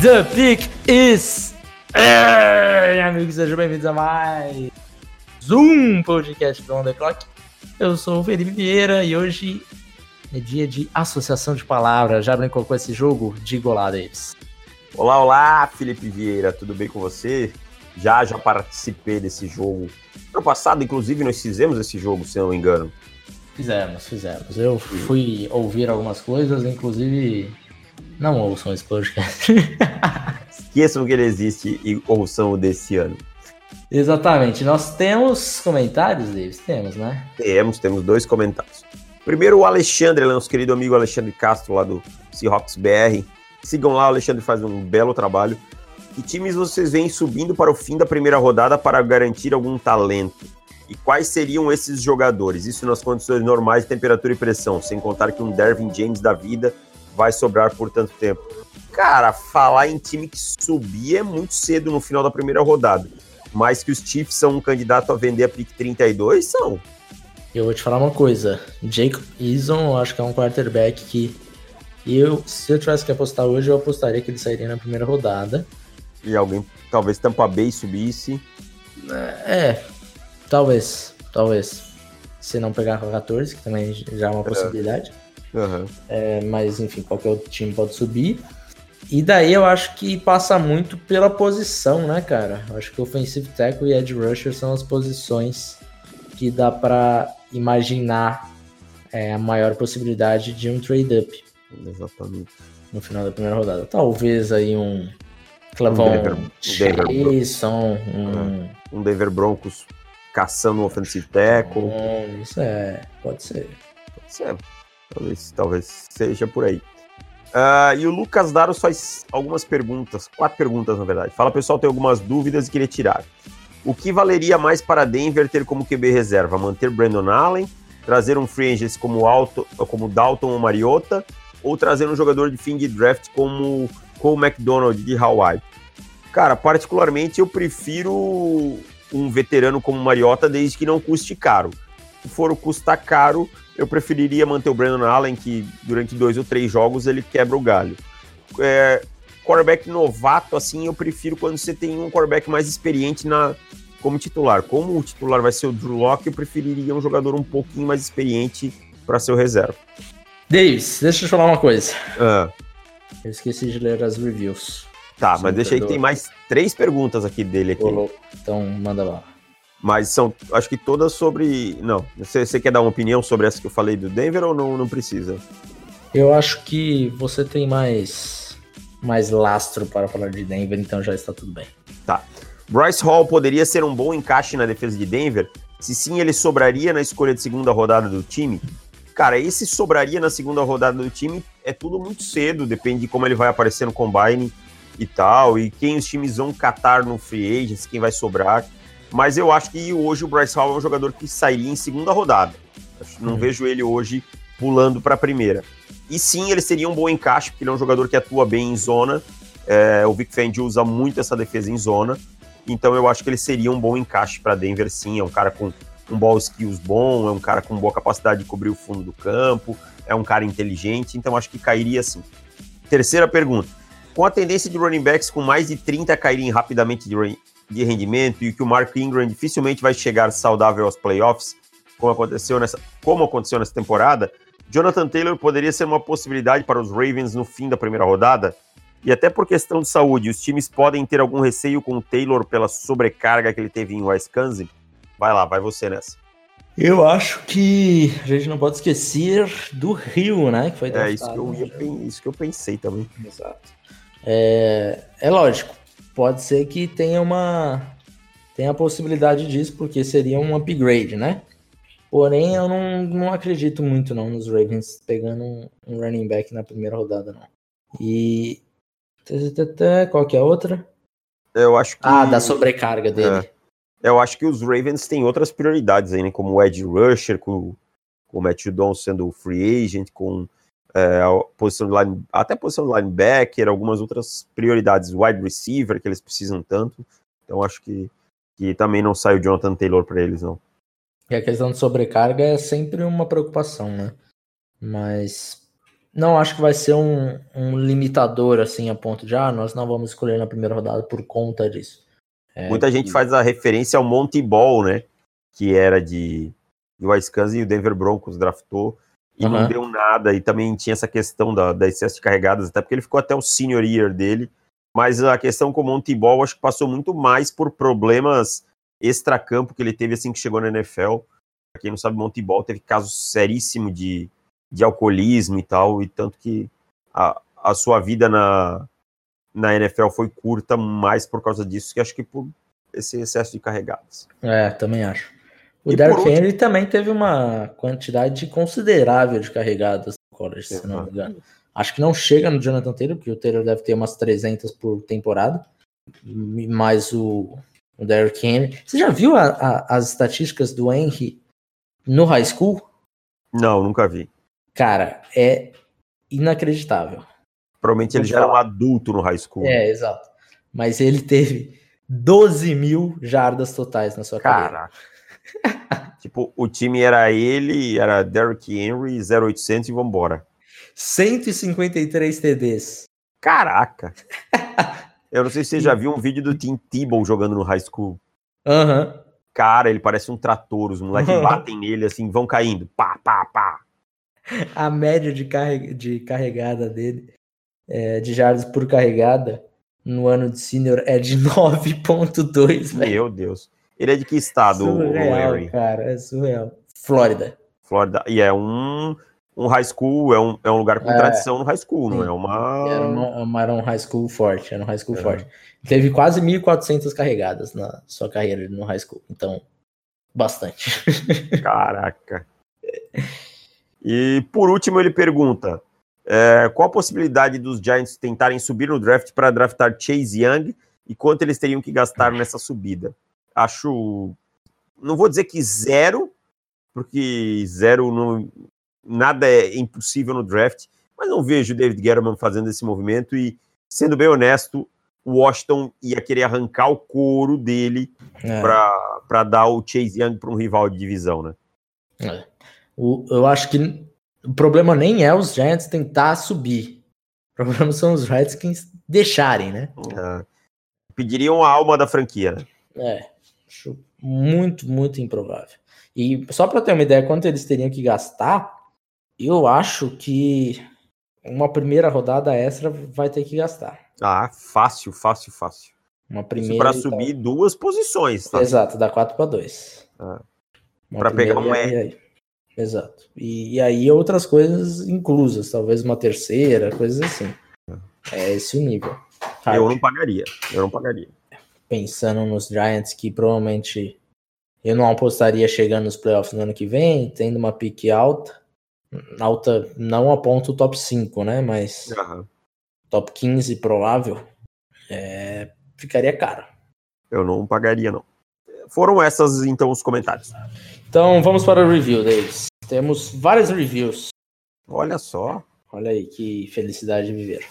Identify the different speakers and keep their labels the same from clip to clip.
Speaker 1: The bem-vindos a mais um podcast do On The Clock. Eu sou o Felipe Vieira e hoje é dia de associação de palavras. Já brincou com esse jogo? Diga olá, Davis.
Speaker 2: Olá, olá, Felipe Vieira, tudo bem com você? Já, já participei desse jogo. No passado, inclusive, nós fizemos esse jogo, se não me engano.
Speaker 1: Fizemos, fizemos. Eu fui ouvir algumas coisas, inclusive não ouçam esse podcast.
Speaker 2: Esqueçam que ele existe e ouçam o desse ano.
Speaker 1: Exatamente. Nós temos comentários, Davis? Temos, né?
Speaker 2: Temos, temos dois comentários. Primeiro, o Alexandre, nosso querido amigo Alexandre Castro, lá do Seahawks BR. Sigam lá, o Alexandre faz um belo trabalho. Que times vocês veem subindo para o fim da primeira rodada para garantir algum talento? E quais seriam esses jogadores? Isso nas condições normais temperatura e pressão, sem contar que um Dervin James da vida vai sobrar por tanto tempo. Cara, falar em time que subir é muito cedo no final da primeira rodada. Mas que os Chiefs são um candidato a vender a pick 32, são.
Speaker 1: Eu vou te falar uma coisa. Jake Eason, eu acho que é um quarterback que eu, se eu tivesse que apostar hoje, eu apostaria que ele sairia na primeira rodada.
Speaker 2: E alguém, talvez Tampa Bay subisse.
Speaker 1: É, talvez, talvez. Se não pegar com 14, que também já é uma possibilidade.
Speaker 2: Uhum.
Speaker 1: É, mas enfim, qualquer outro time pode subir. E daí eu acho que passa muito pela posição, né, cara? Eu acho que offensive tackle e edge rusher são as posições que dá para imaginar é, a maior possibilidade de um trade up.
Speaker 2: Exatamente.
Speaker 1: No final da primeira rodada. Talvez aí um Clavon
Speaker 2: um Denver, um
Speaker 1: Denver, um,
Speaker 2: um Denver Broncos caçando um offensive tackle.
Speaker 1: Um, isso é, pode ser.
Speaker 2: Pode ser. Talvez, talvez seja por aí. Uh, e o Lucas Daros faz algumas perguntas, quatro perguntas na verdade. Fala pessoal, tem algumas dúvidas e queria tirar. O que valeria mais para Denver ter como QB reserva? Manter Brandon Allen, trazer um free agent como, Alto, como Dalton ou Mariota, ou trazer um jogador de fim de draft como Cole McDonald de Hawaii? Cara, particularmente eu prefiro um veterano como Mariota desde que não custe caro. Se for custar caro, eu preferiria manter o Brandon Allen, que durante dois ou três jogos ele quebra o galho. É, quarterback novato, assim, eu prefiro quando você tem um quarterback mais experiente na, como titular. Como o titular vai ser o Drew Locke, eu preferiria um jogador um pouquinho mais experiente para ser o reserva.
Speaker 1: Davis, deixa eu te falar uma coisa.
Speaker 2: Ah.
Speaker 1: Eu esqueci de ler as reviews.
Speaker 2: Tá, mas deixa aí que tem mais três perguntas aqui dele aqui.
Speaker 1: Então, manda lá.
Speaker 2: Mas são, acho que todas sobre. Não, você, você quer dar uma opinião sobre essa que eu falei do Denver ou não, não precisa?
Speaker 1: Eu acho que você tem mais, mais lastro para falar de Denver, então já está tudo bem.
Speaker 2: Tá. Bryce Hall poderia ser um bom encaixe na defesa de Denver? Se sim, ele sobraria na escolha de segunda rodada do time? Cara, esse sobraria na segunda rodada do time é tudo muito cedo, depende de como ele vai aparecer no combine e tal, e quem os times vão catar no free agents, quem vai sobrar. Mas eu acho que hoje o Bryce Hall é um jogador que sairia em segunda rodada. Não uhum. vejo ele hoje pulando para a primeira. E sim, ele seria um bom encaixe, porque ele é um jogador que atua bem em zona. É, o Vic Fendi usa muito essa defesa em zona. Então eu acho que ele seria um bom encaixe para Denver, sim. É um cara com um ball skills bom, é um cara com boa capacidade de cobrir o fundo do campo, é um cara inteligente, então acho que cairia sim. Terceira pergunta. Com a tendência de running backs com mais de 30 caírem rapidamente de, de rendimento e que o Mark Ingram dificilmente vai chegar saudável aos playoffs, como aconteceu nessa, como aconteceu nessa temporada, Jonathan Taylor poderia ser uma possibilidade para os Ravens no fim da primeira rodada? E até por questão de saúde, os times podem ter algum receio com o Taylor pela sobrecarga que ele teve em Wisconsin? Vai lá, vai você nessa.
Speaker 1: Eu acho que a gente não pode esquecer do Rio, né?
Speaker 2: Que foi é isso que, eu ia, isso que eu pensei também.
Speaker 1: Exato. É, é lógico, pode ser que tenha uma tenha a possibilidade disso, porque seria um upgrade, né? Porém, eu não, não acredito muito não nos Ravens pegando um, um running back na primeira rodada, não. E qual que é a outra?
Speaker 2: Eu acho que.
Speaker 1: Ah, da sobrecarga dele.
Speaker 2: É. Eu acho que os Ravens têm outras prioridades aí, né? Como o Ed Rusher, com, com o Matt Judon sendo free agent, com é, a posição de line, até posição de linebacker, algumas outras prioridades, wide receiver, que eles precisam tanto. Então acho que, que também não sai o Jonathan Taylor para eles, não.
Speaker 1: E a questão de sobrecarga é sempre uma preocupação, né? Mas não acho que vai ser um, um limitador assim a ponto de ah, nós não vamos escolher na primeira rodada por conta disso.
Speaker 2: É, Muita gente faz a referência ao Monty Ball, né? Que era de, de Wisconsin e o Denver Broncos draftou e uhum. não deu nada. E também tinha essa questão da, da excesso de carregadas, até porque ele ficou até o senior year dele. Mas a questão com o Monty Ball acho que passou muito mais por problemas extracampo que ele teve assim que chegou na NFL. Pra quem não sabe, Monty Ball teve casos seríssimos de, de alcoolismo e tal, e tanto que a, a sua vida na, na NFL foi curta mais por causa disso, que acho que por esse excesso de carregadas.
Speaker 1: É, também acho. O Derrick Henry também teve uma quantidade considerável de carregadas no college, se não me engano. Acho que não chega no Jonathan Taylor, porque o Taylor deve ter umas 300 por temporada. Mas o, o Derrick Henry. Você já viu a, a, as estatísticas do Henry no high school?
Speaker 2: Não, nunca vi.
Speaker 1: Cara, é inacreditável.
Speaker 2: Provavelmente ele já era um adulto no high school.
Speaker 1: É, exato. Mas ele teve 12 mil jardas totais na sua
Speaker 2: Caraca. carreira. tipo, o time era ele, era Derrick Henry, 0800 e vambora.
Speaker 1: 153 TDs.
Speaker 2: Caraca! Eu não sei se você já viu um vídeo do Tim Tebow jogando no high school.
Speaker 1: Aham. Uhum.
Speaker 2: Cara, ele parece um trator, os moleques uhum. batem nele assim, vão caindo. Pá, pá, pá.
Speaker 1: A média de, carreg de carregada dele é, de jardas por carregada no ano de senior é de 9.2,
Speaker 2: Meu Deus. Ele é de que estado,
Speaker 1: surreal, o cara, é surreal. Flórida.
Speaker 2: Flórida. E é um, um high school, é um, é um lugar com é, tradição no high school, sim. não é uma...
Speaker 1: Era, uma... era um high school forte, era um high school é. forte. Teve quase 1.400 carregadas na sua carreira no high school, então, bastante.
Speaker 2: Caraca. E por último ele pergunta, é, qual a possibilidade dos Giants tentarem subir no draft para draftar Chase Young e quanto eles teriam que gastar nessa subida? Acho. Não vou dizer que zero, porque zero não, nada é impossível no draft, mas não vejo o David Guerrero fazendo esse movimento e, sendo bem honesto, o Washington ia querer arrancar o couro dele é. para dar o Chase Young para um rival de divisão, né?
Speaker 1: É. O, eu acho que o problema nem é os Giants tentar subir. O problema são os Redskins deixarem, né?
Speaker 2: É. Pediriam a alma da franquia, né?
Speaker 1: É, acho muito, muito improvável. E só para ter uma ideia quanto eles teriam que gastar, eu acho que uma primeira rodada extra vai ter que gastar.
Speaker 2: Ah, fácil, fácil, fácil.
Speaker 1: Uma primeira
Speaker 2: para subir duas posições,
Speaker 1: tá? Exato, dá 4 para 2.
Speaker 2: Ah. Para pegar um R.
Speaker 1: Exato. E, e, aí outras coisas inclusas, talvez uma terceira, coisas assim. É esse o nível.
Speaker 2: Sabe? Eu não pagaria. Eu não pagaria.
Speaker 1: Pensando nos Giants que provavelmente eu não apostaria chegando nos playoffs no ano que vem, tendo uma pique alta. Alta não aponta o top 5, né? Mas uhum. top 15 provável. É, ficaria caro.
Speaker 2: Eu não pagaria, não. Foram essas, então, os comentários.
Speaker 1: Então, vamos para o review, Davis. Temos várias reviews.
Speaker 2: Olha só.
Speaker 1: Olha aí, que felicidade de viver.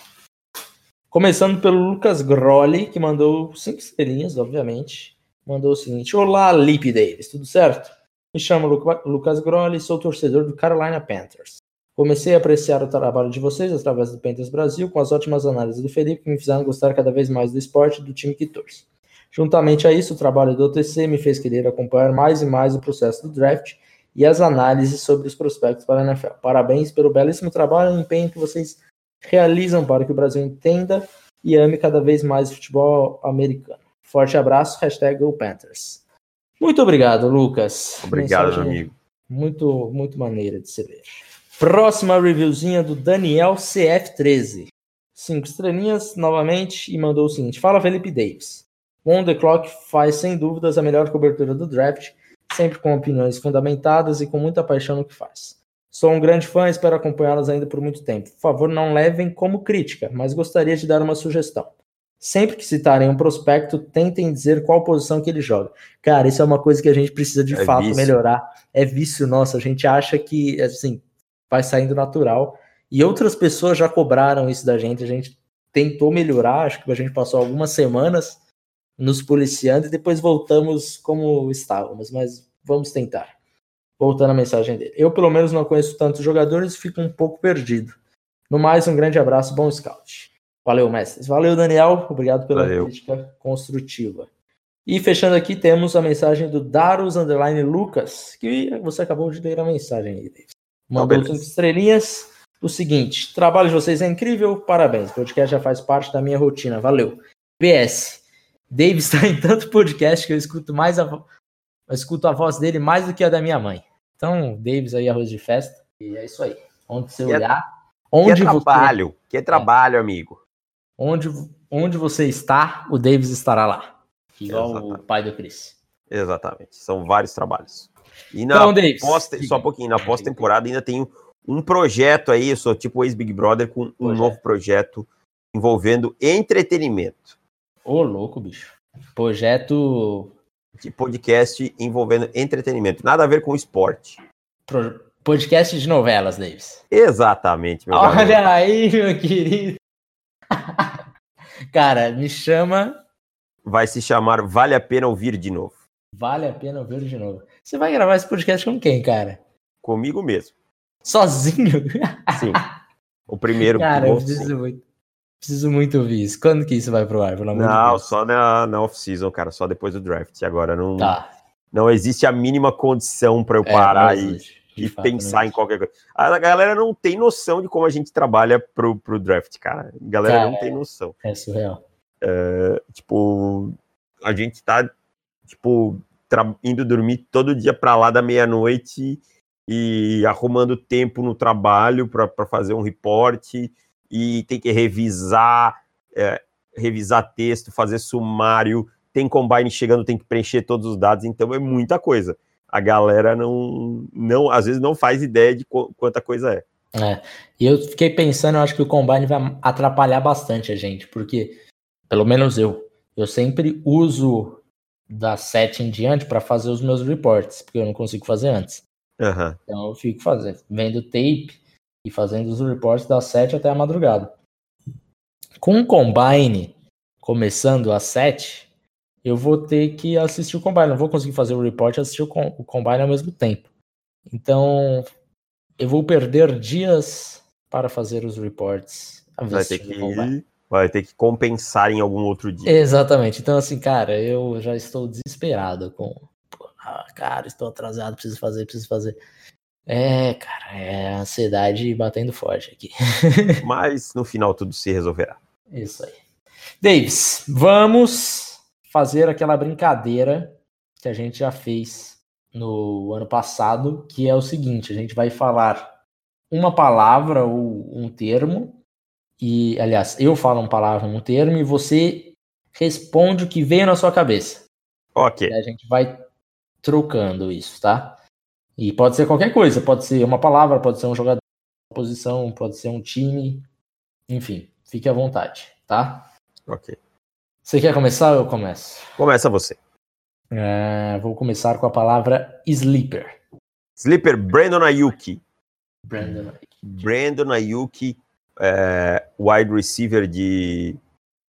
Speaker 1: Começando pelo Lucas Grolli, que mandou cinco estrelinhas, obviamente. Mandou o seguinte: Olá, Lip Davis, tudo certo? Me chamo Lucas Grolli sou torcedor do Carolina Panthers. Comecei a apreciar o trabalho de vocês através do Panthers Brasil, com as ótimas análises do Felipe, que me fizeram gostar cada vez mais do esporte e do time que torce. Juntamente a isso, o trabalho do OTC me fez querer acompanhar mais e mais o processo do draft e as análises sobre os prospectos para a NFL. Parabéns pelo belíssimo trabalho e empenho que vocês realizam para que o Brasil entenda e ame cada vez mais o futebol americano. Forte abraço, hashtag Panthers. Muito obrigado, Lucas.
Speaker 2: Obrigado, Mensagem amigo.
Speaker 1: Muito, muito maneira de se ler. Próxima reviewzinha do Daniel CF13. Cinco estrelinhas novamente e mandou o seguinte: Fala Felipe Davis. On the Clock faz sem dúvidas a melhor cobertura do draft, sempre com opiniões fundamentadas e com muita paixão no que faz. Sou um grande fã e espero acompanhá-las ainda por muito tempo. Por favor, não levem como crítica, mas gostaria de dar uma sugestão. Sempre que citarem um prospecto, tentem dizer qual posição que ele joga. Cara, isso é uma coisa que a gente precisa de é fato vício. melhorar. É vício nosso. A gente acha que, assim, vai saindo natural. E outras pessoas já cobraram isso da gente. A gente tentou melhorar. Acho que a gente passou algumas semanas nos policiando e depois voltamos como estávamos. Mas vamos tentar. Voltando à mensagem dele. Eu, pelo menos, não conheço tantos jogadores e fico um pouco perdido. No mais, um grande abraço, bom scout. Valeu, mestres. Valeu, Daniel. Obrigado pela Valeu. crítica construtiva. E fechando aqui, temos a mensagem do Darus Underline Lucas, que você acabou de ler a mensagem aí, Davis. Mandou cinco estrelinhas. O seguinte: trabalho de vocês é incrível, parabéns. O podcast já faz parte da minha rotina. Valeu. PS. Davis está em tanto podcast que eu escuto mais a, eu escuto a voz dele mais do que a da minha mãe. Então, Davis aí, arroz de festa. E é isso aí. Onde você que é olhar. É, onde
Speaker 2: que é trabalho, você... que é trabalho, é. amigo.
Speaker 1: Onde, onde você está, o Davis estará lá. Igual Exatamente. o pai do Chris.
Speaker 2: Exatamente. São vários trabalhos. E na então, Davis, pós, só um pouquinho, na pós-temporada ainda tem um projeto aí, eu sou tipo ex-Big Brother, com um projeto. novo projeto envolvendo entretenimento.
Speaker 1: Ô, louco, bicho. Projeto.
Speaker 2: De podcast envolvendo entretenimento. Nada a ver com esporte.
Speaker 1: Pro... Podcast de novelas, Davis.
Speaker 2: Exatamente,
Speaker 1: meu Olha aí, meu querido. Cara, me chama.
Speaker 2: Vai se chamar Vale a Pena Ouvir de Novo.
Speaker 1: Vale a pena ouvir de novo. Você vai gravar esse podcast com quem, cara?
Speaker 2: Comigo mesmo.
Speaker 1: Sozinho?
Speaker 2: Sim. O primeiro.
Speaker 1: Cara, eu preciso muito. Preciso muito ouvir isso. Quando que isso vai pro ar, pelo
Speaker 2: amor Não, de só na, na off-season, cara. Só depois do draft. Agora não. Tá. Não existe a mínima condição para eu é, parar e e fato, pensar em qualquer coisa. A galera não tem noção de como a gente trabalha pro, pro draft, cara. A galera cara, não tem noção.
Speaker 1: É surreal.
Speaker 2: É, tipo, a gente tá, tipo, indo dormir todo dia pra lá da meia-noite e arrumando tempo no trabalho para fazer um reporte e tem que revisar, é, revisar texto, fazer sumário, tem combine chegando, tem que preencher todos os dados, então é muita coisa a galera não, não às vezes não faz ideia de quanta coisa é.
Speaker 1: É, e eu fiquei pensando, eu acho que o Combine vai atrapalhar bastante a gente, porque, pelo menos eu, eu sempre uso da 7 em diante para fazer os meus reports, porque eu não consigo fazer antes.
Speaker 2: Uhum.
Speaker 1: Então eu fico fazendo, vendo tape e fazendo os reports das 7 até a madrugada. Com o Combine começando às 7, eu vou ter que assistir o Combine. Não vou conseguir fazer o report e assistir o, o Combine ao mesmo tempo. Então, eu vou perder dias para fazer os reports.
Speaker 2: Vai ter, que, vai ter que compensar em algum outro dia.
Speaker 1: Exatamente. Então, assim, cara, eu já estou desesperado com. Ah, cara, estou atrasado, preciso fazer, preciso fazer. É, cara, é a ansiedade batendo forte aqui.
Speaker 2: Mas no final tudo se resolverá.
Speaker 1: Isso aí. Davis, vamos fazer aquela brincadeira que a gente já fez no ano passado, que é o seguinte: a gente vai falar uma palavra ou um termo, e aliás, eu falo uma palavra, um termo, e você responde o que veio na sua cabeça.
Speaker 2: Ok.
Speaker 1: E a gente vai trocando isso, tá? E pode ser qualquer coisa, pode ser uma palavra, pode ser um jogador, uma posição, pode ser um time, enfim, fique à vontade, tá?
Speaker 2: Ok.
Speaker 1: Você quer começar ou eu começo?
Speaker 2: Começa você.
Speaker 1: É, vou começar com a palavra sleeper.
Speaker 2: Sleeper, Brandon Ayuki.
Speaker 1: Brandon Ayuki.
Speaker 2: Brandon Ayuki, é, wide receiver de,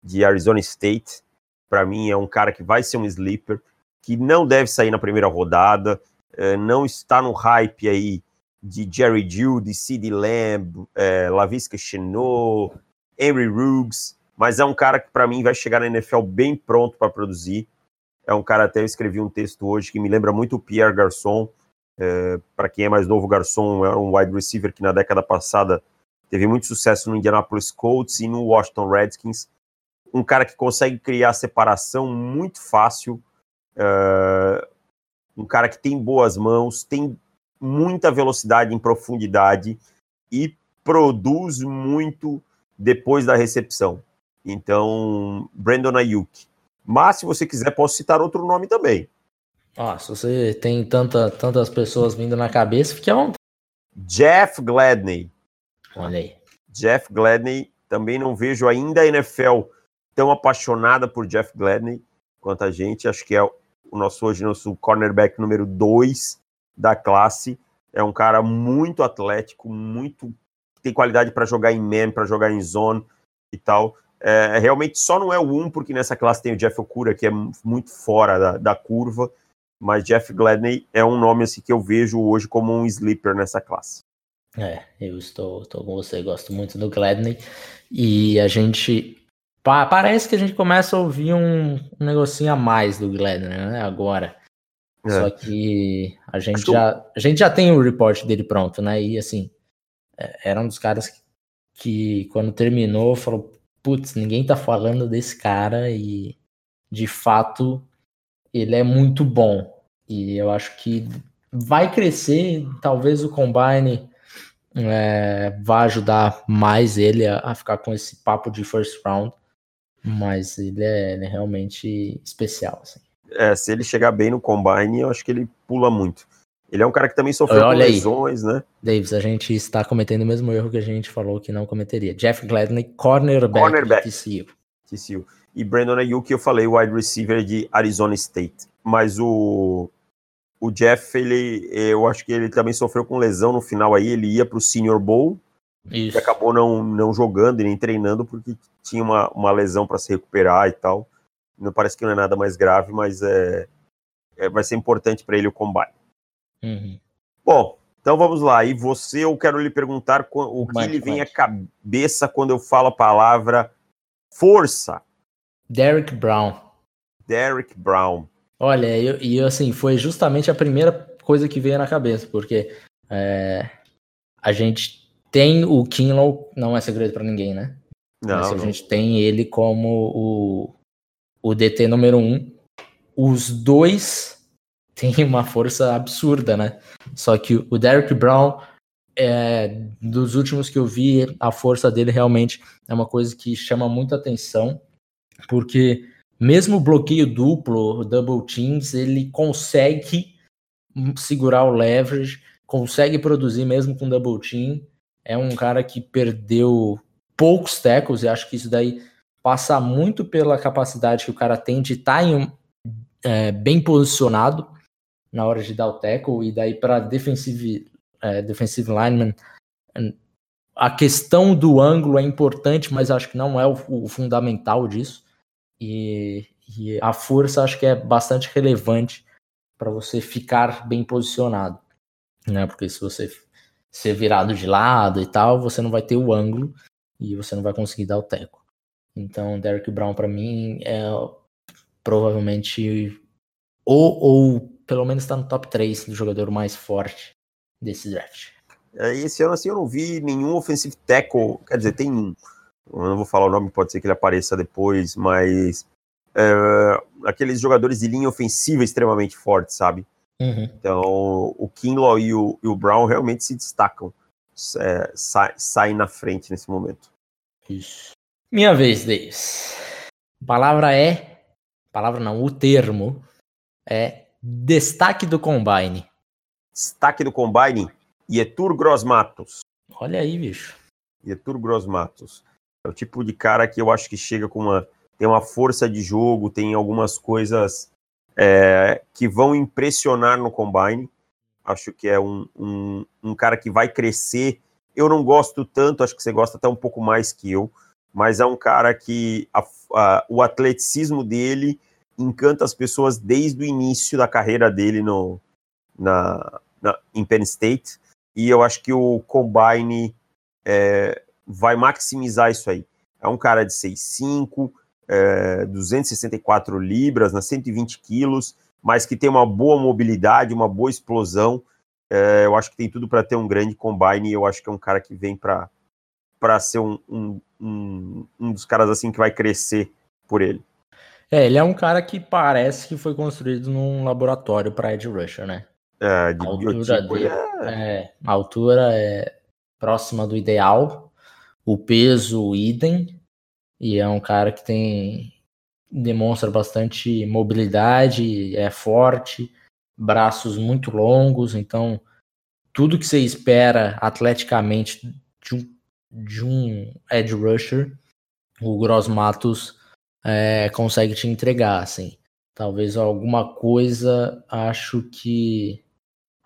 Speaker 2: de Arizona State. Para mim é um cara que vai ser um sleeper, que não deve sair na primeira rodada, é, não está no hype aí de Jerry Judy, Sid Lamb, é, Lavisca Chenot, Henry Ruggs mas é um cara que para mim vai chegar na NFL bem pronto para produzir. É um cara, até eu escrevi um texto hoje que me lembra muito o Pierre Garçon. É, para quem é mais novo, Garçon era um wide receiver que na década passada teve muito sucesso no Indianapolis Colts e no Washington Redskins. Um cara que consegue criar separação muito fácil. Um cara que tem boas mãos, tem muita velocidade em profundidade e produz muito depois da recepção. Então, Brandon Ayuk. Mas, se você quiser, posso citar outro nome também.
Speaker 1: Ah, se você tem tanta, tantas pessoas vindo na cabeça, fique à vontade.
Speaker 2: Jeff Gladney.
Speaker 1: Olha aí.
Speaker 2: Jeff Gladney, também não vejo ainda a NFL tão apaixonada por Jeff Gladney quanto a gente. Acho que é o nosso hoje nosso cornerback número 2 da classe. É um cara muito atlético, muito tem qualidade para jogar em man, para jogar em zone e tal. É, realmente só não é o 1, um, porque nessa classe tem o Jeff Okura, que é muito fora da, da curva, mas Jeff Gladney é um nome assim, que eu vejo hoje como um sleeper nessa classe.
Speaker 1: É, eu estou, estou com você, gosto muito do Gladney. E a gente. Pa, parece que a gente começa a ouvir um, um negocinho a mais do Gladney, né? Agora. É. Só que a gente, já, a gente já tem o report dele pronto, né? E assim, é, era um dos caras que, que quando terminou, falou: Putz, ninguém tá falando desse cara e de fato ele é muito bom. E eu acho que vai crescer, talvez o Combine é, vai ajudar mais ele a, a, ficar com esse papo de first round, mas ele é, ele é realmente especial. Assim.
Speaker 2: É, se ele chegar bem no combine, eu acho que ele pula muito. Ele é um cara que também sofreu
Speaker 1: Olha
Speaker 2: com lesões,
Speaker 1: aí. né? Davis, a gente está cometendo o mesmo erro que a gente falou que não cometeria. Jeff Gladney, cornerback, cornerback. TCU.
Speaker 2: TCU. E Brandon Ayuk, eu falei, wide receiver de Arizona State. Mas o o Jeff, ele, eu acho que ele também sofreu com lesão no final aí, ele ia para o Senior Bowl, Isso. e acabou não, não jogando e nem treinando porque tinha uma, uma lesão para se recuperar e tal. Não parece que não é nada mais grave, mas é, é vai ser importante para ele o combine.
Speaker 1: Uhum.
Speaker 2: Bom, então vamos lá. E você, eu quero lhe perguntar o que lhe vem à cabeça quando eu falo a palavra força.
Speaker 1: Derek Brown.
Speaker 2: Derek Brown.
Speaker 1: Olha, e assim, foi justamente a primeira coisa que veio na cabeça, porque é, a gente tem o Kinlaw, não é segredo para ninguém, né?
Speaker 2: Não, Mas
Speaker 1: a gente tem ele como o, o DT número um. Os dois têm uma força absurda, né? Só que o Derek Brown, é, dos últimos que eu vi, a força dele realmente é uma coisa que chama muita atenção, porque mesmo o bloqueio duplo, double teams, ele consegue segurar o leverage, consegue produzir mesmo com double team. É um cara que perdeu poucos tackles e acho que isso daí passa muito pela capacidade que o cara tem de estar tá é, bem posicionado na hora de dar o tackle e daí para defensive, é, defensive lineman a questão do ângulo é importante, mas acho que não é o, o fundamental disso. E, e a força acho que é bastante relevante para você ficar bem posicionado, né? Porque se você ser virado de lado e tal, você não vai ter o ângulo e você não vai conseguir dar o teco. Então, Derek Brown para mim é provavelmente ou, ou pelo menos está no top 3 do jogador mais forte desse draft.
Speaker 2: É, esse ano assim eu não vi nenhum offensive tackle, quer dizer, tem um eu não vou falar o nome, pode ser que ele apareça depois, mas é, aqueles jogadores de linha ofensiva extremamente fortes, sabe?
Speaker 1: Uhum.
Speaker 2: Então, o Kinlaw e o, e o, Brown realmente se destacam, é, sa, saem na frente nesse momento.
Speaker 1: Isso. Minha vez, Davis. A palavra é. Palavra não, o termo é destaque do combine.
Speaker 2: Destaque do combine, Ietur Grossmatos.
Speaker 1: Olha aí, bicho.
Speaker 2: Ietur Grossmatos. É o tipo de cara que eu acho que chega com uma. tem uma força de jogo, tem algumas coisas é, que vão impressionar no combine. Acho que é um, um, um, cara que vai crescer. Eu não gosto tanto, acho que você gosta até um pouco mais que eu, mas é um cara que a, a, o atleticismo dele encanta as pessoas desde o início da carreira dele no, na, na, em Penn State. E eu acho que o combine é, vai maximizar isso aí. É um cara de 6'5", é, 264 libras, né, 120 quilos, mas que tem uma boa mobilidade, uma boa explosão. É, eu acho que tem tudo para ter um grande combine e eu acho que é um cara que vem para ser um, um, um, um dos caras assim que vai crescer por ele.
Speaker 1: É, ele é um cara que parece que foi construído num laboratório para Ed Rusher, né?
Speaker 2: É, de
Speaker 1: a altura dele, é... é... a altura é próxima do ideal, o peso idem, e é um cara que tem demonstra bastante mobilidade, é forte, braços muito longos, então tudo que você espera atleticamente de um, de um edge rusher, o Gross Matos é, consegue te entregar, assim. Talvez alguma coisa, acho que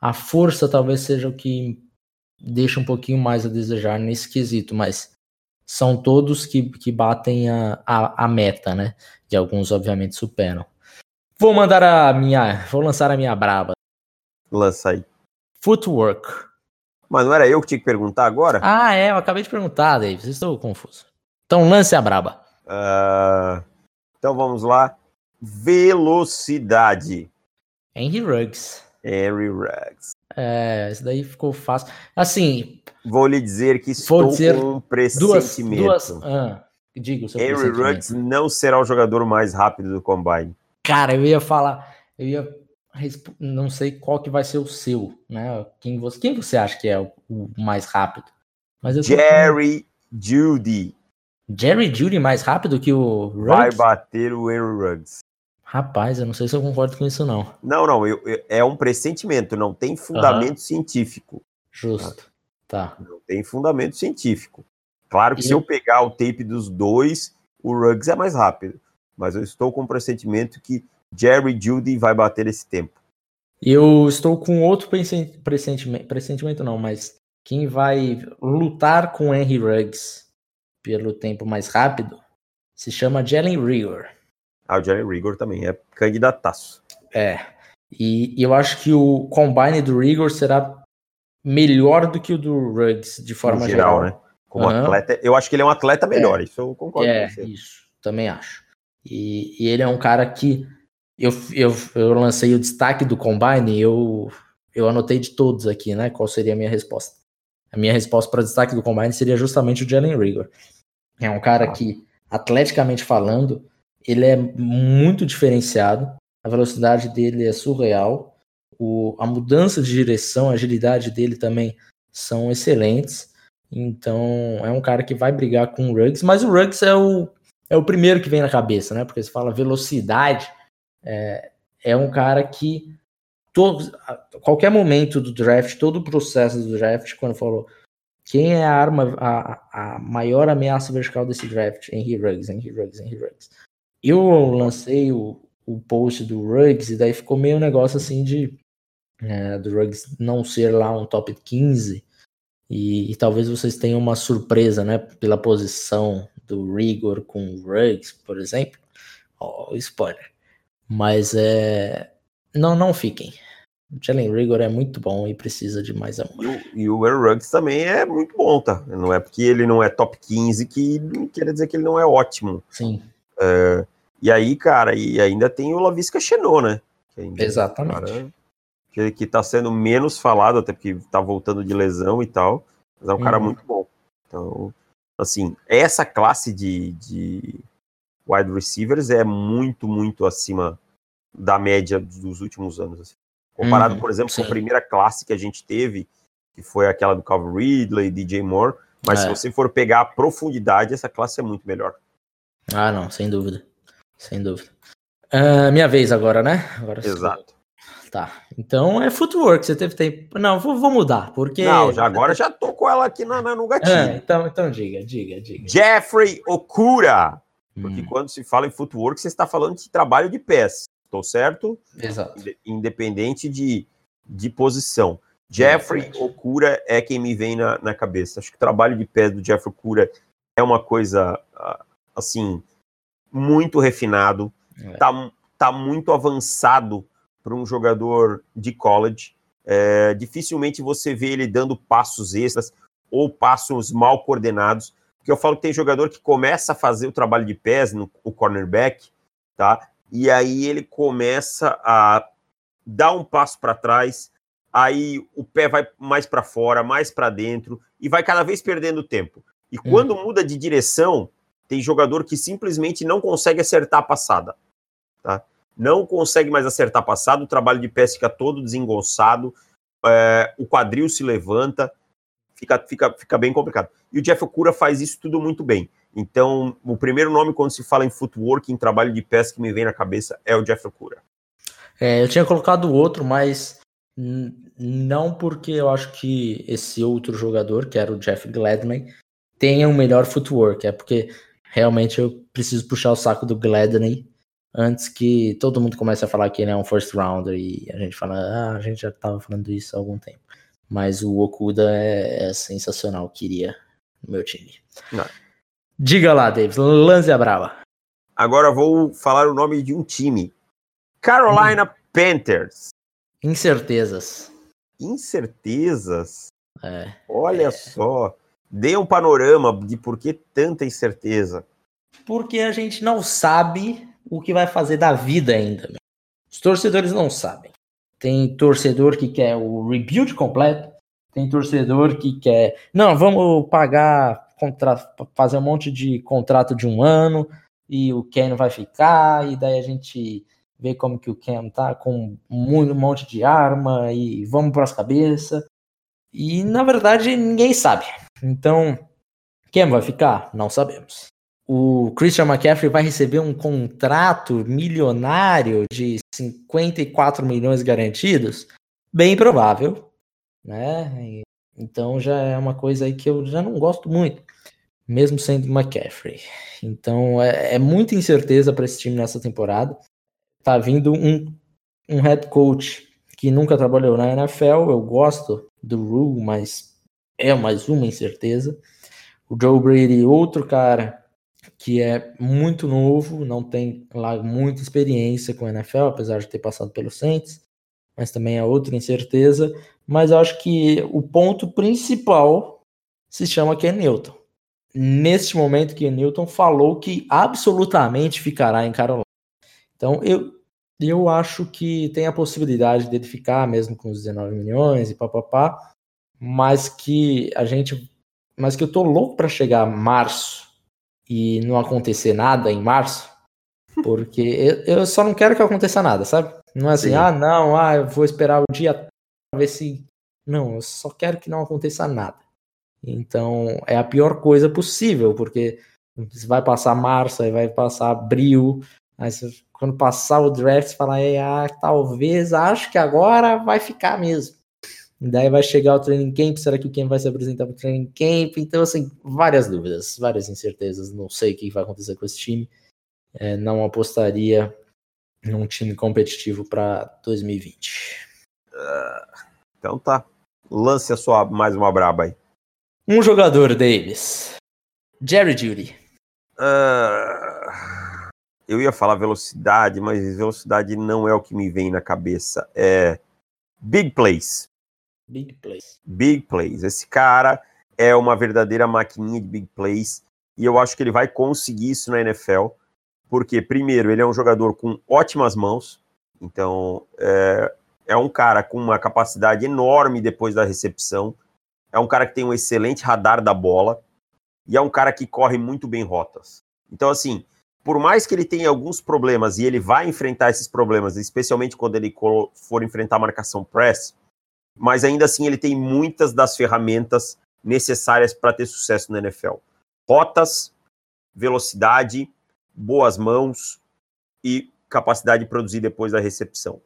Speaker 1: a força talvez seja o que deixa um pouquinho mais a desejar nesse quesito, mas são todos que, que batem a, a, a meta, né? De alguns, obviamente, superam. Vou mandar a minha. Vou lançar a minha braba.
Speaker 2: Lança aí.
Speaker 1: Footwork.
Speaker 2: Mas não era eu que tinha que perguntar agora?
Speaker 1: Ah, é, eu acabei de perguntar, Davis. Estou confuso. Então lance a braba.
Speaker 2: Uh, então vamos lá. Velocidade.
Speaker 1: Henry Ruggs.
Speaker 2: Henry Ruggs.
Speaker 1: É, isso daí ficou fácil. Assim.
Speaker 2: Vou lhe dizer que estou dizer com um pressentimento. Duas, duas,
Speaker 1: ah, diga
Speaker 2: Henry Ruggs não será o jogador mais rápido do Combine.
Speaker 1: Cara, eu ia falar, eu ia não sei qual que vai ser o seu, né? Quem você, quem você acha que é o, o mais rápido?
Speaker 2: Mas Jerry Judy.
Speaker 1: Jerry Judy mais rápido que o
Speaker 2: Ruggs? Vai bater o Henry Ruggs.
Speaker 1: Rapaz, eu não sei se eu concordo com isso, não.
Speaker 2: Não, não, eu, eu, é um pressentimento, não tem fundamento uhum. científico.
Speaker 1: Justo. Tá.
Speaker 2: Não tem fundamento científico. Claro que e... se eu pegar o tape dos dois, o Ruggs é mais rápido. Mas eu estou com o pressentimento que Jerry Judy vai bater esse tempo.
Speaker 1: Eu estou com outro pressentimento, pressentimento não, mas quem vai lutar com Henry Ruggs pelo tempo mais rápido se chama Jalen Rigor.
Speaker 2: Ah, o Jalen Rigor também é candidataço.
Speaker 1: É. E, e, eu acho que o combine do Rigor será melhor do que o do Ruggs, de forma geral, geral. né?
Speaker 2: Como uhum. atleta, eu acho que ele é um atleta melhor, é. isso eu concordo
Speaker 1: é,
Speaker 2: com você.
Speaker 1: isso, também acho. E, e, ele é um cara que eu, eu, eu lancei o destaque do combine, eu, eu anotei de todos aqui, né? Qual seria a minha resposta? A minha resposta para o destaque do combine seria justamente o Jalen Rigor. É um cara ah. que, atleticamente falando, ele é muito diferenciado, a velocidade dele é surreal, o, a mudança de direção, a agilidade dele também são excelentes. Então é um cara que vai brigar com o Ruggs, mas o Ruggs é o, é o primeiro que vem na cabeça, né? Porque você fala velocidade, é, é um cara que todo, qualquer momento do draft, todo o processo do draft, quando falou quem é a arma, a, a maior ameaça vertical desse draft, Henry Ruggs, Henry Ruggs, Henry Ruggs eu lancei o, o post do Ruggs e daí ficou meio um negócio assim de é, do Ruggs não ser lá um top 15 e, e, talvez vocês tenham uma surpresa, né, pela posição do Rigor com o Ruggs, por exemplo. Ó, oh, spoiler. Mas é não não fiquem. O Jalen Rigor é muito bom e precisa de mais amor.
Speaker 2: E o, Aaron Ruggs também é muito bom, tá? Não é porque ele não é top 15 que quer dizer que ele não é ótimo.
Speaker 1: Sim.
Speaker 2: É, e aí, cara, e ainda tem o Lavisca Chenot, né?
Speaker 1: Que Exatamente. Cara,
Speaker 2: que, que tá sendo menos falado, até porque tá voltando de lesão e tal. Mas é um uhum. cara muito bom. Então, assim, essa classe de, de wide receivers é muito, muito acima da média dos últimos anos. Assim. Comparado, uhum, por exemplo, sim. com a primeira classe que a gente teve, que foi aquela do Calvin Ridley, DJ Moore. Mas é. se você for pegar a profundidade, essa classe é muito melhor.
Speaker 1: Ah, não, sem dúvida. Sem dúvida. Uh, minha vez agora, né? Agora
Speaker 2: Exato.
Speaker 1: Tá. Então é footwork, você teve tempo. Não, vou, vou mudar, porque.
Speaker 2: Não, já agora já tô com ela aqui na, no gatinho. É,
Speaker 1: então, então diga, diga, diga.
Speaker 2: Jeffrey Okura. Porque hum. quando se fala em footwork, você está falando de trabalho de pés. Estou certo?
Speaker 1: Exato.
Speaker 2: Independente de, de posição. Jeffrey é, Okura é quem me vem na, na cabeça. Acho que o trabalho de pés do Jeffrey Okura é uma coisa, ah, assim, muito refinado, é. tá, tá muito avançado para um jogador de college. É, dificilmente você vê ele dando passos extras ou passos mal coordenados. Porque eu falo que tem jogador que começa a fazer o trabalho de pés no o cornerback, tá? E aí ele começa a dar um passo para trás, aí o pé vai mais para fora, mais para dentro e vai cada vez perdendo tempo. E quando hum. muda de direção, tem jogador que simplesmente não consegue acertar a passada. Tá? Não consegue mais acertar a passada, o trabalho de pé fica todo desengonçado, é, o quadril se levanta, fica, fica, fica bem complicado. E o Jeff Okura faz isso tudo muito bem. Então, o primeiro nome quando se fala em footwork, em trabalho de pés que me vem na cabeça é o Jeff Okura.
Speaker 1: É, eu tinha colocado outro, mas não porque eu acho que esse outro jogador, que era o Jeff Gladman, tenha um melhor footwork, é porque realmente eu preciso puxar o saco do Gladney antes que todo mundo comece a falar que ele é um first rounder e a gente fala, ah, a gente já tava falando isso há algum tempo. Mas o Okuda é, é sensacional, queria no meu time. Não. Diga lá, Davis, lance a brava.
Speaker 2: Agora vou falar o nome de um time. Carolina hum. Panthers.
Speaker 1: Incertezas.
Speaker 2: Incertezas? É. Olha é. só. Dê um panorama de por que tanta incerteza.
Speaker 1: Porque a gente não sabe o que vai fazer da vida ainda. Os torcedores não sabem. Tem torcedor que quer o rebuild completo, tem torcedor que quer, não, vamos pagar, contra, fazer um monte de contrato de um ano e o Ken vai ficar, e daí a gente vê como que o Ken tá com um monte de arma e vamos para as cabeças. E na verdade ninguém sabe. Então, quem vai ficar? Não sabemos o Christian McCaffrey vai receber um contrato milionário de 54 milhões garantidos? Bem provável, né? Então já é uma coisa aí que eu já não gosto muito, mesmo sendo McCaffrey. Então é, é muita incerteza para esse time nessa temporada. Tá vindo um, um head coach que nunca trabalhou na NFL. Eu gosto do Rule, mas é mais uma incerteza. O Joe Brady, outro cara que é muito novo, não tem lá muita experiência com a NFL, apesar de ter passado pelo Saints, mas também é outra incerteza. Mas eu acho que o ponto principal se chama Ken Newton. Neste momento, Ken Newton falou que absolutamente ficará em Carolina. Então eu, eu acho que tem a possibilidade dele ficar, mesmo com os 19 milhões e papapá, mas que a gente. Mas que eu tô louco para chegar março e não acontecer nada em março, porque eu, eu só não quero que aconteça nada, sabe? Não é assim, Sim. ah, não, ah, eu vou esperar o dia pra ver se. Não, eu só quero que não aconteça nada. Então é a pior coisa possível, porque você vai passar março, aí vai passar abril, aí você, quando passar o draft, você fala, é, ah, talvez, acho que agora vai ficar mesmo. Daí vai chegar o training camp, será que o Ken vai se apresentar para o training camp? Então, assim, várias dúvidas, várias incertezas. Não sei o que vai acontecer com esse time. É, não apostaria num time competitivo para 2020.
Speaker 2: Uh, então tá. Lance a sua mais uma braba aí.
Speaker 1: Um jogador, Davis. Jerry Judy.
Speaker 2: Uh, eu ia falar velocidade, mas velocidade não é o que me vem na cabeça. É big plays.
Speaker 1: Big plays.
Speaker 2: Big plays. Esse cara é uma verdadeira maquininha de big plays e eu acho que ele vai conseguir isso na NFL, porque, primeiro, ele é um jogador com ótimas mãos, então é, é um cara com uma capacidade enorme depois da recepção, é um cara que tem um excelente radar da bola e é um cara que corre muito bem rotas. Então, assim, por mais que ele tenha alguns problemas e ele vai enfrentar esses problemas, especialmente quando ele for enfrentar a marcação press, mas ainda assim ele tem muitas das ferramentas necessárias para ter sucesso na NFL. Rotas, velocidade, boas mãos e capacidade de produzir depois da recepção.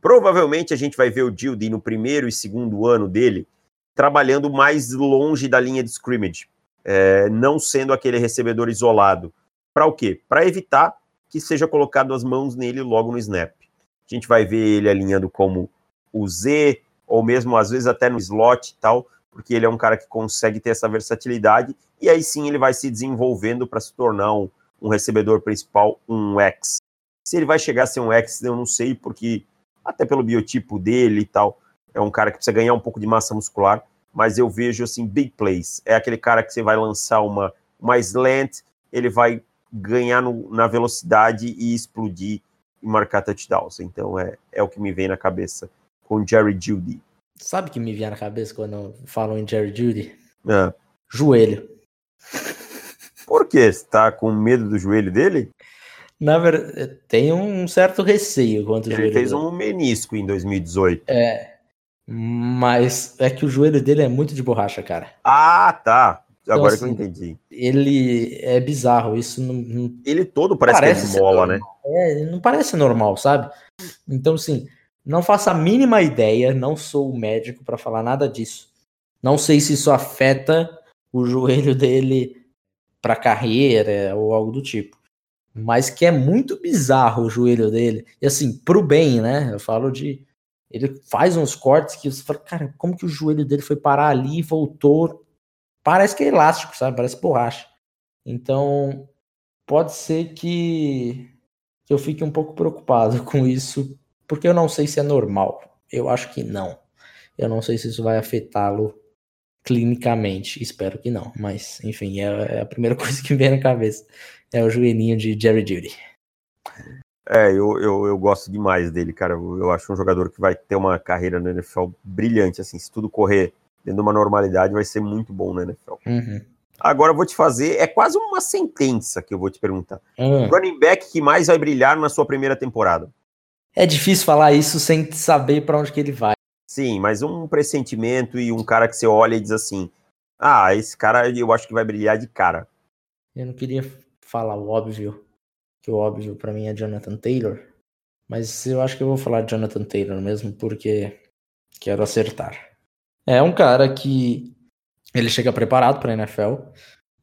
Speaker 2: Provavelmente a gente vai ver o Dildy no primeiro e segundo ano dele trabalhando mais longe da linha de scrimmage, é, não sendo aquele recebedor isolado. Para o quê? Para evitar que seja colocado as mãos nele logo no snap. A gente vai ver ele alinhando como o Z, ou mesmo às vezes até no slot e tal, porque ele é um cara que consegue ter essa versatilidade, e aí sim ele vai se desenvolvendo para se tornar um, um, recebedor principal, um X. Se ele vai chegar a ser um X, eu não sei, porque até pelo biotipo dele e tal, é um cara que precisa ganhar um pouco de massa muscular, mas eu vejo assim, big plays. É aquele cara que você vai lançar uma, uma slant, ele vai ganhar no, na velocidade e explodir e marcar touchdowns. Então é, é o que me vem na cabeça com Jerry Judy.
Speaker 1: Sabe que me vem na cabeça quando falam em Jerry Judy?
Speaker 2: É.
Speaker 1: Joelho.
Speaker 2: Por quê? Você tá com medo do joelho dele?
Speaker 1: Na verdade, tem um certo receio quanto
Speaker 2: o
Speaker 1: Ele
Speaker 2: joelho fez dele. um menisco em 2018.
Speaker 1: É. Mas é que o joelho dele é muito de borracha, cara.
Speaker 2: Ah, tá. Então, Agora assim, que eu assim, entendi.
Speaker 1: Ele é bizarro, isso não. não
Speaker 2: ele todo parece, parece que é de mola, né?
Speaker 1: É, não parece normal, sabe? Então, assim, não faço a mínima ideia, não sou médico para falar nada disso. Não sei se isso afeta o joelho dele para carreira ou algo do tipo. Mas que é muito bizarro o joelho dele. E assim, pro bem, né? Eu falo de. Ele faz uns cortes que você fala, cara, como que o joelho dele foi parar ali e voltou? Parece que é elástico, sabe? Parece borracha. Então, pode ser que, que eu fique um pouco preocupado com isso, porque eu não sei se é normal. Eu acho que não. Eu não sei se isso vai afetá-lo clinicamente. Espero que não. Mas, enfim, é, é, a primeira coisa que me vem na cabeça. É o joelhinho de Jerry Judy.
Speaker 2: É, eu, eu, eu gosto demais dele, cara. Eu acho um jogador que vai ter uma carreira na NFL brilhante. Assim, se tudo correr dentro de uma normalidade, vai ser muito bom na NFL.
Speaker 1: Uhum.
Speaker 2: Agora eu vou te fazer, é quase uma sentença que eu vou te perguntar.
Speaker 1: Uhum.
Speaker 2: Running back que mais vai brilhar na sua primeira temporada?
Speaker 1: É difícil falar isso sem saber para onde que ele vai.
Speaker 2: Sim, mas um pressentimento e um cara que você olha e diz assim: ah, esse cara eu acho que vai brilhar de cara.
Speaker 1: Eu não queria falar o óbvio, que o óbvio para mim é Jonathan Taylor, mas eu acho que eu vou falar Jonathan Taylor mesmo porque quero acertar. É um cara que ele chega preparado para a NFL,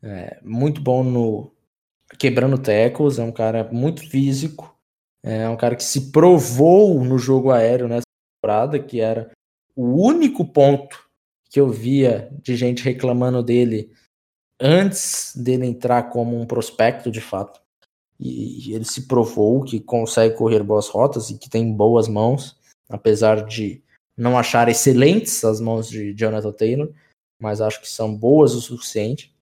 Speaker 1: é muito bom no quebrando tecos, é um cara muito físico, é um cara que se provou no jogo aéreo nessa temporada, que era o único ponto que eu via de gente reclamando dele antes dele entrar como um prospecto de fato. E ele se provou que consegue correr boas rotas e que tem boas mãos, apesar de não achar excelentes as mãos de Jonathan Taylor, mas acho que são boas o suficiente.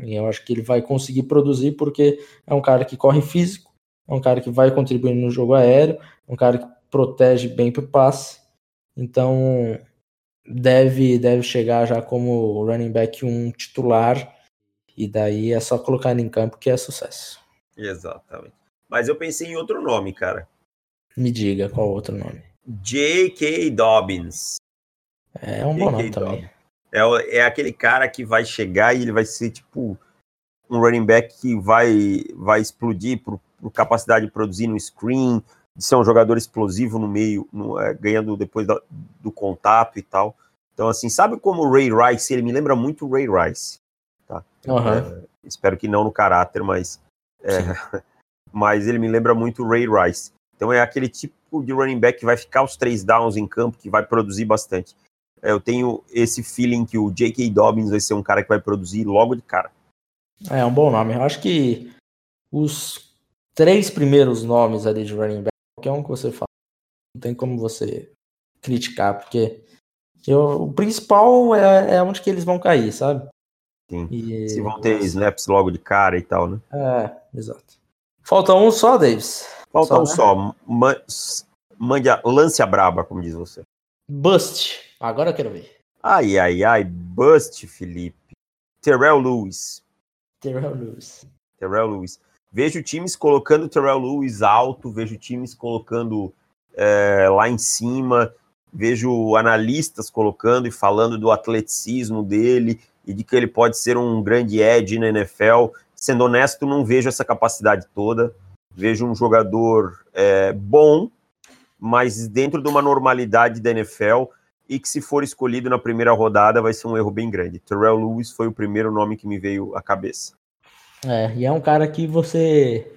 Speaker 1: E eu acho que ele vai conseguir produzir porque é um cara que corre físico, é um cara que vai contribuir no jogo aéreo, é um cara que protege bem para o passe então, deve, deve chegar já como running back um titular. E daí é só colocar ele em campo que é sucesso.
Speaker 2: Exatamente. Mas eu pensei em outro nome, cara.
Speaker 1: Me diga qual outro nome.
Speaker 2: J.K. Dobbins.
Speaker 1: É um bom nome também.
Speaker 2: É, é aquele cara que vai chegar e ele vai ser tipo um running back que vai, vai explodir por capacidade de produzir no screen, de ser um jogador explosivo no meio, no, é, ganhando depois da, do contato e tal. Então, assim, sabe como o Ray Rice? Ele me lembra muito o Ray Rice. Tá?
Speaker 1: Uhum.
Speaker 2: É, espero que não no caráter, mas, é, mas ele me lembra muito o Ray Rice. Então, é aquele tipo de running back que vai ficar os três downs em campo, que vai produzir bastante. É, eu tenho esse feeling que o J.K. Dobbins vai ser um cara que vai produzir logo de cara.
Speaker 1: É um bom nome. Eu acho que os três primeiros nomes ali de running back qualquer um que você fala. Não tem como você criticar, porque eu, o principal é, é onde que eles vão cair, sabe?
Speaker 2: Sim. E, Se vão ter snaps logo de cara e tal, né?
Speaker 1: É, exato. Falta um só, Davis.
Speaker 2: Falta só, um né? só. Man, mande a, lance a braba, como diz você.
Speaker 1: Bust. Agora eu quero ver.
Speaker 2: Ai, ai, ai. Bust, Felipe. Terrell Lewis.
Speaker 1: Terrell Lewis.
Speaker 2: Terrell Lewis. Vejo times colocando Terrell Lewis alto, vejo times colocando é, lá em cima, vejo analistas colocando e falando do atleticismo dele e de que ele pode ser um grande edge na NFL. Sendo honesto, não vejo essa capacidade toda. Vejo um jogador é, bom, mas dentro de uma normalidade da NFL e que se for escolhido na primeira rodada vai ser um erro bem grande. Terrell Lewis foi o primeiro nome que me veio à cabeça.
Speaker 1: É, e é um cara que você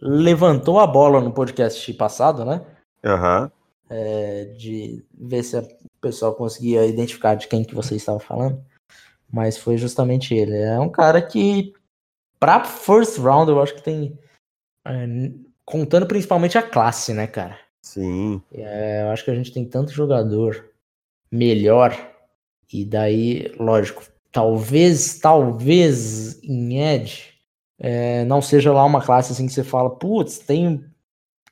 Speaker 1: levantou a bola no podcast passado, né?
Speaker 2: Aham. Uhum.
Speaker 1: É, de ver se o pessoal conseguia identificar de quem que você estava falando. Mas foi justamente ele. É um cara que, pra first round, eu acho que tem. É, contando principalmente a classe, né, cara?
Speaker 2: Sim.
Speaker 1: É, eu acho que a gente tem tanto jogador melhor. E daí, lógico, talvez, talvez em Edge é, não seja lá uma classe assim que você fala, putz, tem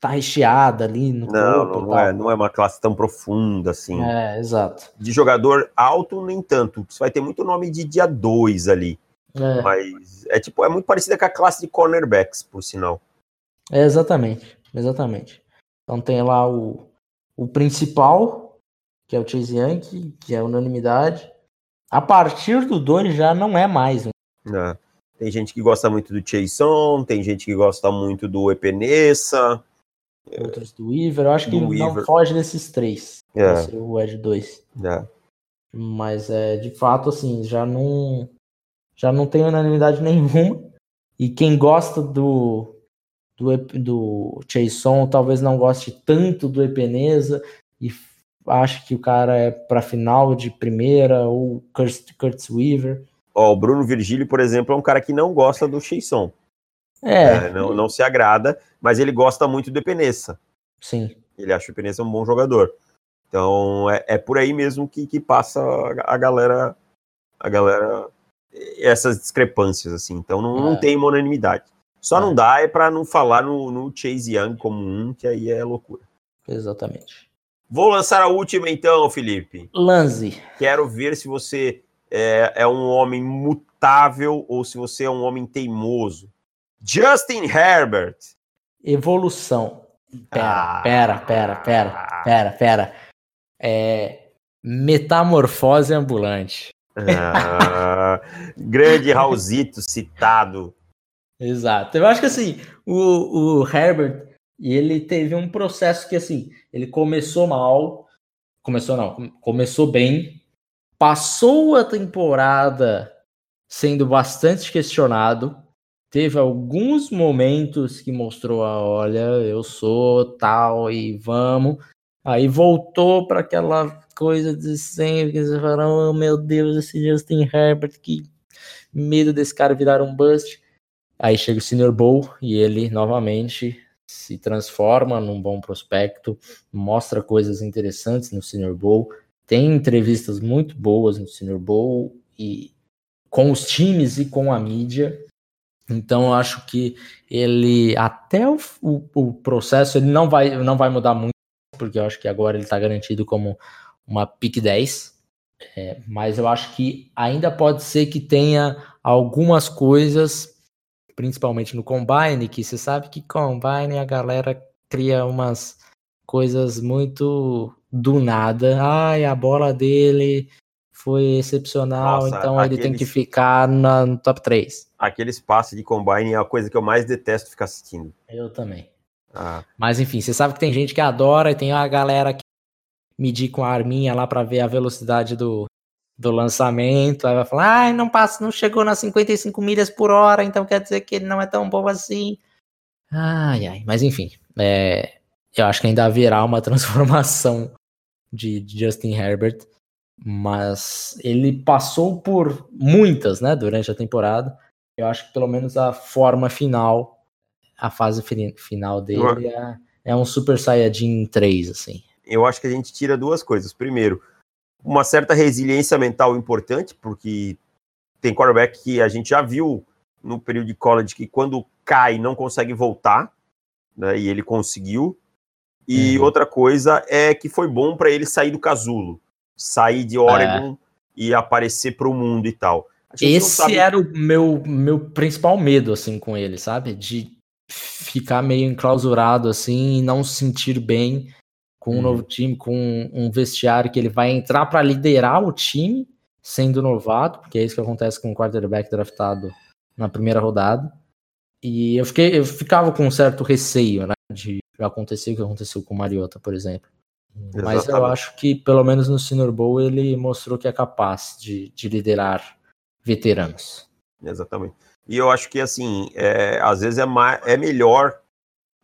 Speaker 1: tá recheada ali no
Speaker 2: não, corpo. Não, é, não é uma classe tão profunda assim.
Speaker 1: É, exato.
Speaker 2: De jogador alto, nem tanto. Você vai ter muito nome de dia 2 ali. É. Mas é tipo, é muito parecida com a classe de cornerbacks, por sinal.
Speaker 1: É, exatamente, exatamente. Então tem lá o, o principal, que é o Chase Young, que é unanimidade. A partir do 2 já não é mais. Né?
Speaker 2: É. Tem gente que gosta muito do Chason, tem gente que gosta muito do Epenesa.
Speaker 1: Outros do Weaver. Eu acho que não foge desses três. É. O Edge 2.
Speaker 2: É.
Speaker 1: Mas é de fato assim, já não já não tem unanimidade nenhuma. E quem gosta do, do, do talvez não goste tanto do Epeneza e acha que o cara é para final de primeira ou Curtis Weaver.
Speaker 2: Ó, o Bruno Virgílio, por exemplo, é um cara que não gosta do Chason. É. é. não, não se agrada, mas ele gosta muito do Epeneza.
Speaker 1: Sim.
Speaker 2: Ele acha o Epeneza um bom jogador. Então é, é por aí mesmo que, que passa a, a galera a galera essas discrepâncias assim. Então não, é. não tem unanimidade. Só é. não dá é para não falar no, no Chase Young como um, que aí é loucura.
Speaker 1: Exatamente.
Speaker 2: Vou lançar a última então, Felipe.
Speaker 1: Lance.
Speaker 2: Quero ver se você é, é um homem mutável ou se você é um homem teimoso. Justin Herbert.
Speaker 1: Evolução. Pera, ah, pera, pera, pera, pera, pera. É, metamorfose ambulante.
Speaker 2: Ah, grande Raulzito citado.
Speaker 1: Exato. Eu acho que assim, o, o Herbert, ele teve um processo que assim, ele começou mal, começou não, começou bem, passou a temporada sendo bastante questionado, teve alguns momentos que mostrou, a, olha, eu sou tal e vamos, aí voltou para aquela coisa de sempre, que você fala, oh meu Deus, esse Justin Herbert, que medo desse cara virar um bust. Aí chega o Senior Bowl e ele novamente se transforma num bom prospecto, mostra coisas interessantes no Senior Bowl, tem entrevistas muito boas no Senior Bowl e com os times e com a mídia. Então eu acho que ele até o, o, o processo ele não vai não vai mudar muito porque eu acho que agora ele está garantido como uma pick 10. É, mas eu acho que ainda pode ser que tenha algumas coisas, principalmente no Combine, que você sabe que Combine a galera cria umas coisas muito do nada. Ai, a bola dele foi excepcional, Nossa, então aqueles... ele tem que ficar na, no top 3.
Speaker 2: Aquele espaço de Combine é a coisa que eu mais detesto ficar assistindo.
Speaker 1: Eu também. Ah. Mas enfim, você sabe que tem gente que adora e tem a galera que medir com a arminha lá para ver a velocidade do, do lançamento. Aí vai falar, ah, não passa, não chegou nas 55 milhas por hora, então quer dizer que ele não é tão bom assim. Ai, ai. Mas enfim, é, eu acho que ainda haverá uma transformação de Justin Herbert, mas ele passou por muitas, né, durante a temporada. Eu acho que pelo menos a forma final a fase final dele é, é um Super Saiyajin 3, assim.
Speaker 2: Eu acho que a gente tira duas coisas. Primeiro, uma certa resiliência mental importante, porque tem quarterback que a gente já viu no período de college que quando cai não consegue voltar, né, e ele conseguiu. E uhum. outra coisa é que foi bom para ele sair do casulo, sair de Oregon é. e aparecer para o mundo e tal.
Speaker 1: Esse sabe... era o meu, meu principal medo, assim, com ele, sabe? De ficar meio enclausurado assim e não se sentir bem com um uhum. novo time, com um vestiário que ele vai entrar para liderar o time sendo novato, porque é isso que acontece com o quarterback draftado na primeira rodada. E eu fiquei, eu ficava com um certo receio, né, de acontecer o que aconteceu com o Mariota, por exemplo. Exatamente. Mas eu acho que pelo menos no Senior Bowl ele mostrou que é capaz de, de liderar veteranos.
Speaker 2: Exatamente. E eu acho que, assim, é, às vezes é, mais, é melhor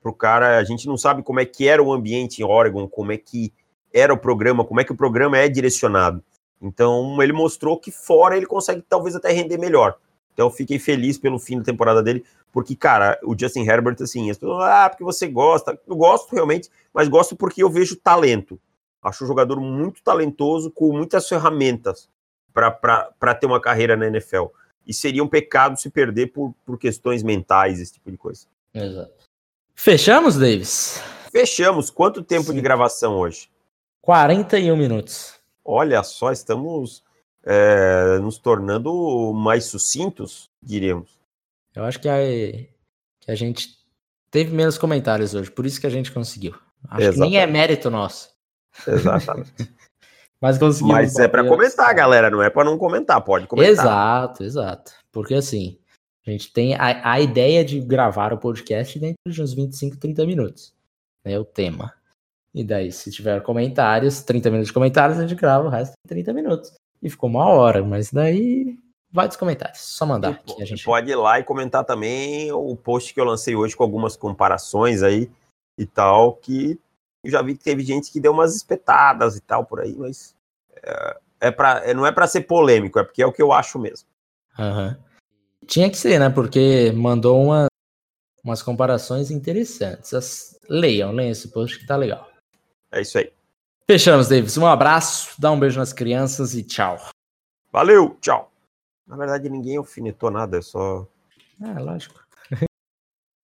Speaker 2: pro cara. A gente não sabe como é que era o ambiente em Oregon, como é que era o programa, como é que o programa é direcionado. Então, ele mostrou que fora ele consegue talvez até render melhor. Então, eu fiquei feliz pelo fim da temporada dele, porque, cara, o Justin Herbert, assim, as pessoas, ah, porque você gosta. Eu gosto realmente, mas gosto porque eu vejo talento. Acho um jogador muito talentoso, com muitas ferramentas para ter uma carreira na NFL e seria um pecado se perder por, por questões mentais, esse tipo de coisa.
Speaker 1: Exato. Fechamos, Davis?
Speaker 2: Fechamos. Quanto tempo Sim. de gravação hoje?
Speaker 1: 41 minutos.
Speaker 2: Olha só, estamos é, nos tornando mais sucintos, diríamos.
Speaker 1: Eu acho que a, que a gente teve menos comentários hoje, por isso que a gente conseguiu. Acho Exatamente. que nem é mérito nosso.
Speaker 2: Exatamente.
Speaker 1: Mas conseguimos.
Speaker 2: Mas é para comentar, galera, não é para não comentar, pode comentar.
Speaker 1: Exato, exato. Porque assim, a gente tem a, a ideia de gravar o podcast dentro de uns 25, 30 minutos. É o tema. E daí, se tiver comentários, 30 minutos de comentários, a gente grava o resto em 30 minutos. E ficou uma hora, mas daí vai dos comentários, só mandar.
Speaker 2: E, gente... Pode ir lá e comentar também o post que eu lancei hoje com algumas comparações aí e tal, que eu já vi que teve gente que deu umas espetadas e tal por aí, mas é, é pra, é, não é para ser polêmico, é porque é o que eu acho mesmo.
Speaker 1: Uhum. Tinha que ser, né? Porque mandou uma, umas comparações interessantes. As, leiam, leiam esse post que tá legal.
Speaker 2: É isso aí.
Speaker 1: Fechamos, Davis. Um abraço, dá um beijo nas crianças e tchau.
Speaker 2: Valeu, tchau. Na verdade, ninguém alfinetou nada, é só.
Speaker 1: É, lógico.